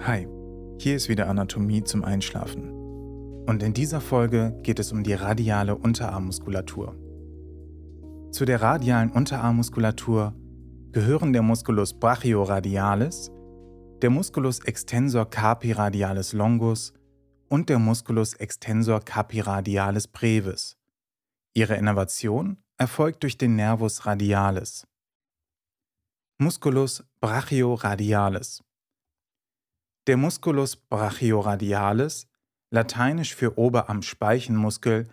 Hi, hier ist wieder Anatomie zum Einschlafen. Und in dieser Folge geht es um die radiale Unterarmmuskulatur. Zu der radialen Unterarmmuskulatur gehören der Musculus brachioradialis, der Musculus extensor carpi radialis longus und der Musculus extensor carpi radialis brevis. Ihre Innervation erfolgt durch den Nervus radialis. Musculus brachioradialis. Der Musculus brachioradialis, lateinisch für Oberarmspeichenmuskel,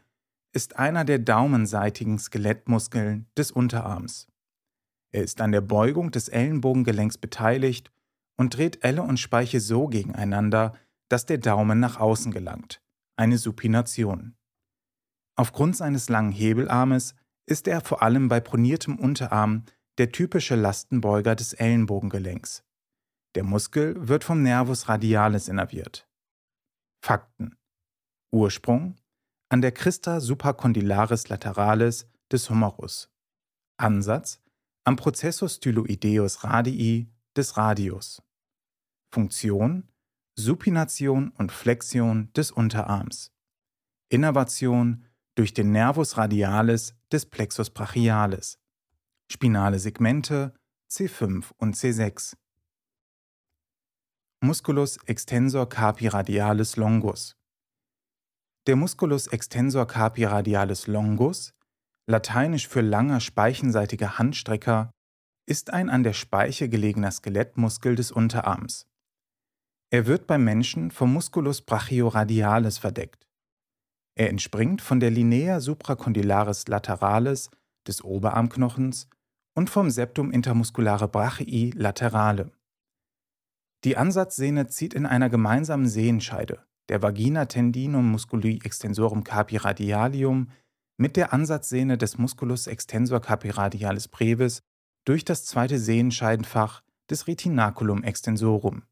ist einer der daumenseitigen Skelettmuskeln des Unterarms. Er ist an der Beugung des Ellenbogengelenks beteiligt und dreht Elle und Speiche so gegeneinander, dass der Daumen nach außen gelangt, eine Supination. Aufgrund seines langen Hebelarmes ist er vor allem bei proniertem Unterarm der typische Lastenbeuger des Ellenbogengelenks. Der Muskel wird vom Nervus radialis innerviert. Fakten. Ursprung an der Christa supracondylaris lateralis des Humerus. Ansatz am Processus styloideus radii des Radius. Funktion Supination und Flexion des Unterarms. Innervation durch den Nervus radialis des Plexus brachialis spinale Segmente C5 und C6. Musculus extensor carpi radialis longus. Der Musculus extensor carpi radialis longus, lateinisch für langer speichenseitiger Handstrecker, ist ein an der Speiche gelegener Skelettmuskel des Unterarms. Er wird beim Menschen vom Musculus brachioradialis verdeckt. Er entspringt von der Linea supracondylaris lateralis des Oberarmknochens und vom Septum intermusculare brachii laterale. Die Ansatzsehne zieht in einer gemeinsamen Sehenscheide, der Vagina tendinum musculi extensorum carpi radialium, mit der Ansatzsehne des Musculus extensor carpi radialis brevis durch das zweite Sehenscheidenfach des Retinaculum extensorum.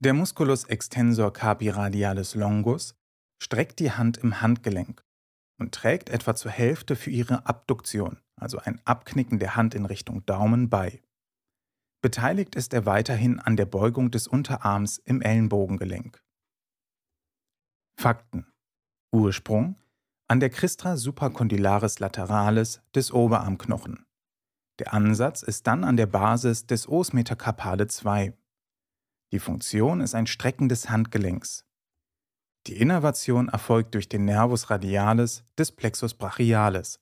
Der Musculus extensor carpi radialis longus streckt die Hand im Handgelenk und trägt etwa zur Hälfte für ihre Abduktion, also ein Abknicken der Hand in Richtung Daumen, bei. Beteiligt ist er weiterhin an der Beugung des Unterarms im Ellenbogengelenk. Fakten. Ursprung an der Cristra supracondylaris lateralis des Oberarmknochen. Der Ansatz ist dann an der Basis des Os metacarpale 2. Die Funktion ist ein Strecken des Handgelenks. Die Innervation erfolgt durch den Nervus radialis des Plexus brachialis,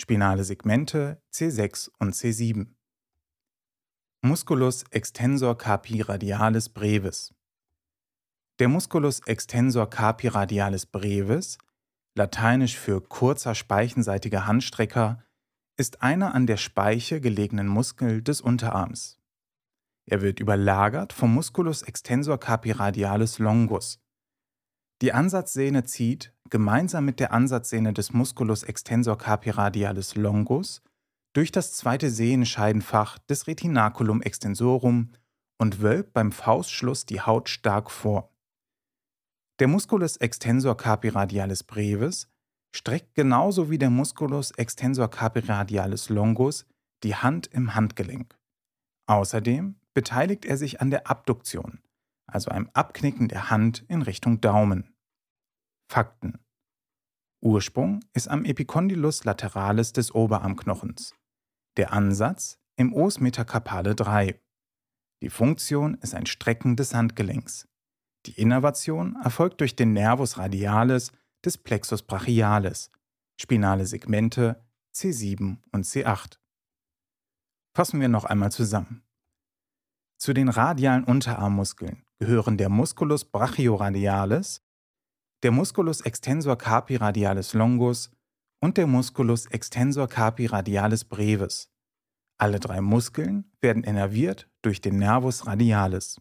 spinale Segmente C6 und C7. Musculus extensor carpi radialis brevis. Der Musculus extensor carpi radialis brevis, lateinisch für kurzer speichenseitiger Handstrecker, ist einer an der Speiche gelegenen Muskel des Unterarms. Er wird überlagert vom Musculus extensor carpi radialis longus, die Ansatzsehne zieht, gemeinsam mit der Ansatzsehne des Musculus extensor carpi radialis longus, durch das zweite Sehenscheidenfach des Retinaculum extensorum und wölbt beim Faustschluss die Haut stark vor. Der Musculus extensor carpi radialis brevis streckt genauso wie der Musculus extensor carpi radialis longus die Hand im Handgelenk. Außerdem beteiligt er sich an der Abduktion, also einem Abknicken der Hand in Richtung Daumen. Fakten. Ursprung ist am Epicondylus lateralis des Oberarmknochens. Der Ansatz im Os metacarpale 3. Die Funktion ist ein Strecken des Handgelenks. Die Innervation erfolgt durch den Nervus radialis des Plexus brachialis, spinale Segmente C7 und C8. Fassen wir noch einmal zusammen. Zu den radialen Unterarmmuskeln gehören der Musculus brachioradialis, der Musculus extensor carpi radialis longus und der Musculus extensor carpi radialis brevis. Alle drei Muskeln werden innerviert durch den Nervus radialis.